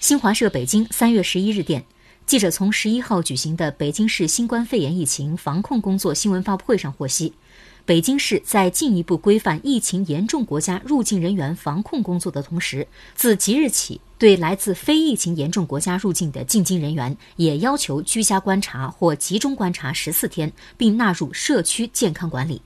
新华社北京三月十一日电记者从十一号举行的北京市新冠肺炎疫情防控工作新闻发布会上获悉北京市在进一步规范疫情严重国家入境人员防控工作的同时自即日起对来自非疫情严重国家入境的进京人员也要求居家观察或集中观察十四天并纳入社区健康管理。